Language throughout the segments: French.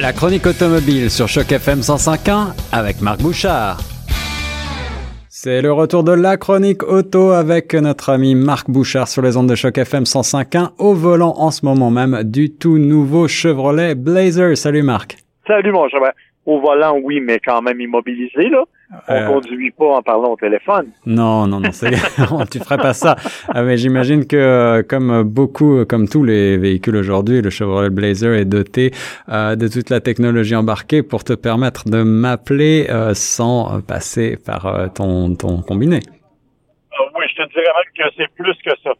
La chronique automobile sur Choc FM 105.1 avec Marc Bouchard. C'est le retour de la chronique auto avec notre ami Marc Bouchard sur les ondes de Choc FM 105.1 au volant en ce moment même du tout nouveau Chevrolet Blazer. Salut Marc. Salut mon cher au volant, oui, mais quand même immobilisé, là. On euh... conduit pas en parlant au téléphone. Non, non, non, tu ferais pas ça. Ah, mais j'imagine que, euh, comme beaucoup, comme tous les véhicules aujourd'hui, le Chevrolet Blazer est doté euh, de toute la technologie embarquée pour te permettre de m'appeler euh, sans passer par euh, ton, ton combiné. oui, je te dirais même que c'est plus que ça.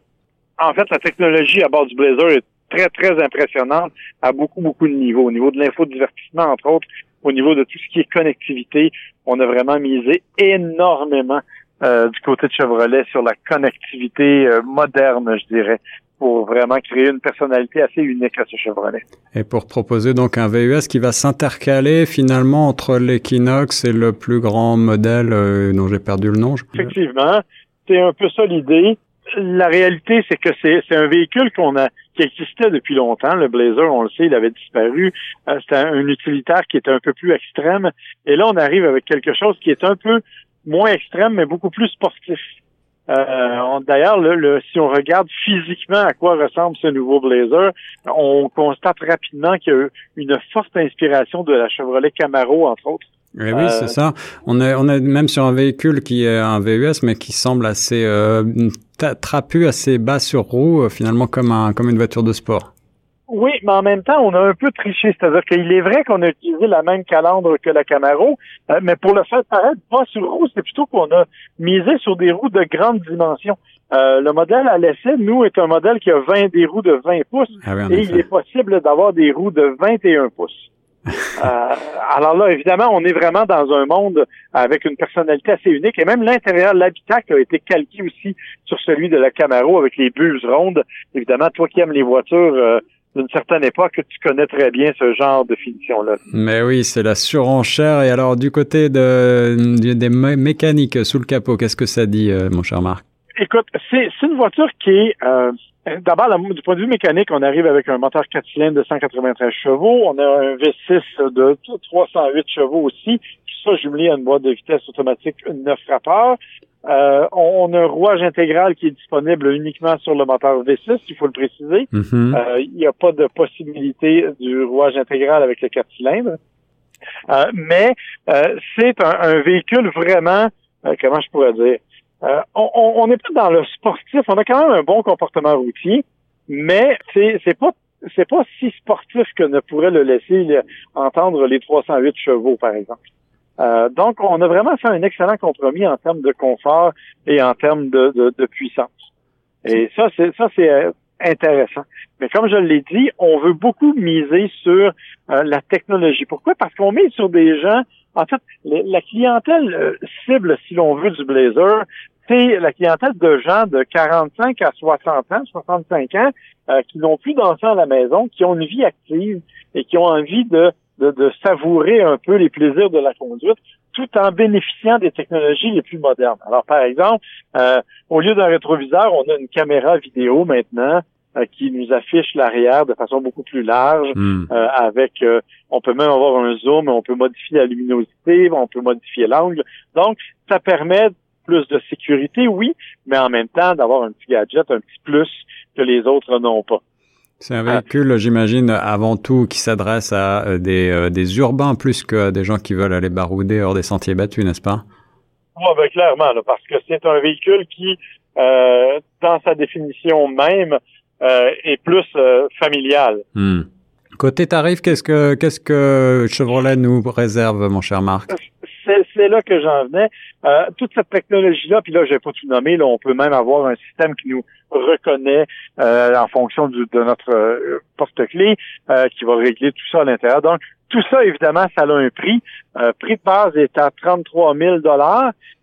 En fait, la technologie à bord du Blazer est très, très impressionnante à beaucoup, beaucoup de niveaux. Au niveau de l'infodivertissement, entre autres, au niveau de tout ce qui est connectivité, on a vraiment misé énormément euh, du côté de Chevrolet sur la connectivité euh, moderne, je dirais, pour vraiment créer une personnalité assez unique à ce Chevrolet. Et pour proposer donc un VUS qui va s'intercaler finalement entre l'Equinox et le plus grand modèle euh, dont j'ai perdu le nom. Effectivement, c'est un peu ça l'idée la réalité, c'est que c'est, un véhicule qu'on a qui existait depuis longtemps. Le Blazer, on le sait, il avait disparu. Euh, c'était un, utilitaire qui était un peu plus extrême. Et là, on arrive avec quelque chose qui est un peu moins extrême, mais beaucoup plus sportif. Euh, D'ailleurs, le, si on regarde physiquement à quoi ressemble ce nouveau Blazer, on constate rapidement qu'il y a une forte inspiration de la Chevrolet Camaro, entre autres. Oui, oui, c'est euh, ça. On est, on est même sur un véhicule qui est un VUS, mais qui semble assez euh, trapu, assez bas sur roue, euh, finalement comme un, comme une voiture de sport? Oui, mais en même temps, on a un peu triché. C'est-à-dire qu'il est vrai qu'on a utilisé la même calandre que la Camaro, mais pour le faire paraître pas sur roue, c'est plutôt qu'on a misé sur des roues de grande dimension. le modèle à l'essai, nous, est un modèle qui a 20 des roues de 20 pouces ah et il est possible d'avoir des roues de 21 pouces. Euh, alors là, évidemment, on est vraiment dans un monde avec une personnalité assez unique et même l'intérieur, l'habitacle a été calqué aussi sur celui de la Camaro avec les buses rondes. Évidemment, toi qui aimes les voitures euh, d'une certaine époque, tu connais très bien ce genre de finition-là. Mais oui, c'est la surenchère. Et alors, du côté de, des mécaniques sous le capot, qu'est-ce que ça dit, euh, mon cher Marc? Écoute, c'est une voiture qui est euh, d'abord, du point de vue mécanique, on arrive avec un moteur 4 cylindres de 193 chevaux. On a un V6 de 308 chevaux aussi. Tout ça jumelé à une boîte de vitesse automatique 9 rapports. Euh, on, a un rouage intégral qui est disponible uniquement sur le moteur V6, il faut le préciser. Mm-hmm. Euh, il n'y a pas de possibilité du rouage intégral avec le 4 cylindres. mais c'est un, véhicule vraiment, comment je pourrais dire, euh, on n'est pas dans le sportif. On a quand même un bon comportement routier, mais c'est c'est pas c'est pas si sportif que ne pourrait le laisser entendre les 308 chevaux, par exemple. Euh, donc, on a vraiment fait un excellent compromis en termes de confort et en termes de, de, puissance. Et ça, c'est ça, c'est euh, intéressant. Mais comme je l'ai dit, on veut beaucoup miser sur la technologie. Pourquoi? Parce qu'on met sur des gens en fait, la clientèle euh, cible, si l'on veut, du Blazer, c'est la clientèle de gens de 45 à 60 ans, 65 ans, euh, qui n'ont plus d'enfants à la maison, qui ont une vie active et qui ont envie de, savourer un peu les plaisirs de la conduite, tout en bénéficiant des technologies les plus modernes. Alors, par exemple, euh, au lieu d'un rétroviseur, on a une caméra vidéo maintenant qui nous affiche l'arrière de façon beaucoup plus large, hmm. euh, avec euh, on peut même avoir un zoom, on peut modifier la luminosité, on peut modifier l'angle. Donc, ça permet plus de sécurité, oui, mais en même temps d'avoir un petit gadget, un petit plus que les autres n'ont pas. C'est un véhicule, j'imagine, avant tout qui s'adresse à des, des urbains plus que des gens qui veulent aller barouder hors des sentiers battus, n'est-ce pas? Oui, ben, clairement, parce que c'est un véhicule qui, dans sa définition même, euh, et plus euh, familial. Hmm. Côté tarif, qu'est-ce que qu'est-ce que Chevrolet nous réserve, mon cher Marc? C'est là que j'en venais. Euh, toute cette technologie-là, puis là, je vais pas tout nommer, là, on peut même avoir un système qui nous reconnaît en fonction du, de notre porte-clés, qui va régler tout ça à l'intérieur. Donc, tout ça, évidemment, ça a un prix. Euh, prix de base est à 33 000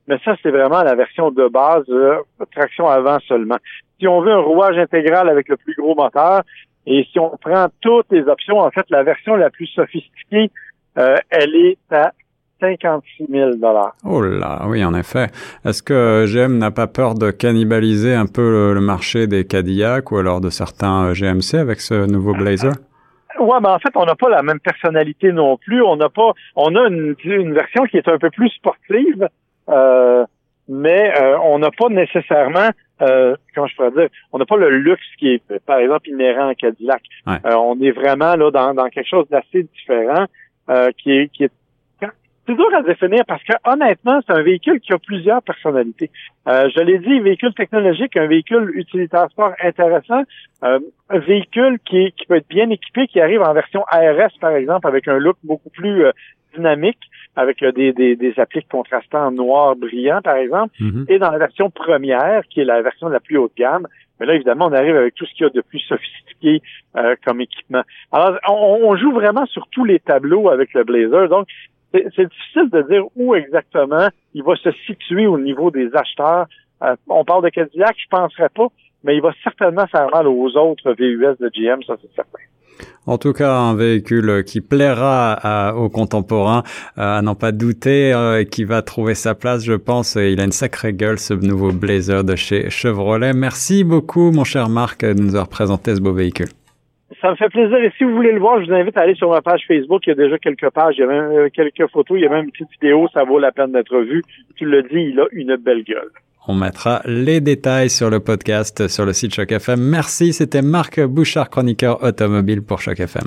mais ça, c'est vraiment la version de base, traction avant seulement si on veut un rouage intégral avec le plus gros moteur, et si on prend toutes les options, en fait, la version la plus sophistiquée, euh, elle est à 56 000 Oh là, oui, en effet. Est-ce que GM n'a pas peur de cannibaliser un peu le, marché des Cadillac ou alors de certains euh, GMC avec ce nouveau Blazer? Ouais, mais en fait, on n'a pas la même personnalité non plus. On n'a pas, on a une, une, version qui est un peu plus sportive, euh, mais euh, on n'a pas nécessairement, euh, comment je pourrais dire, on n'a pas le luxe qui est, par exemple, inhérent à Cadillac. Euh, on est vraiment là dans, dans quelque chose d'assez différent, euh, qui est, qui est c'est dur à définir parce que honnêtement, c'est un véhicule qui a plusieurs personnalités. Euh, je l'ai dit, véhicule technologique, un véhicule utilitaire sport intéressant, euh, un véhicule qui, qui peut être bien équipé, qui arrive en version ARS par exemple, avec un look beaucoup plus euh, dynamique, avec des, des, des appliques contrastants noir brillant par exemple, Mm-hmm. et dans la version première, qui est la version la plus haut de gamme, mais là, évidemment, on arrive avec tout ce qu'il y a de plus sophistiqué euh, comme équipement. Alors, on, on, joue vraiment sur tous les tableaux avec le Blazer. Donc, c'est difficile de dire où exactement il va se situer au niveau des acheteurs. Euh, on parle de Cadillac, je penserais pas, mais il va certainement faire mal aux autres VUS de GM, ça c'est certain. En tout cas, un véhicule qui plaira à, aux contemporains, euh, à n'en pas douter, euh, qui va trouver sa place, je pense. Il a une sacrée gueule, ce nouveau Blazer de chez Chevrolet. Merci beaucoup, mon cher Marc, de nous avoir présenté ce beau véhicule. Ça me fait plaisir. Et si vous voulez le voir, je vous invite à aller sur ma page Facebook. Il y a déjà quelques pages, il y a même euh, quelques photos, il y a même une petite vidéo. Ça vaut la peine d'être vu. Tu le dis, il a une belle gueule. On mettra les détails sur le podcast sur le site Choc FM. Merci, c'était Marc Bouchard, chroniqueur automobile pour Choc FM.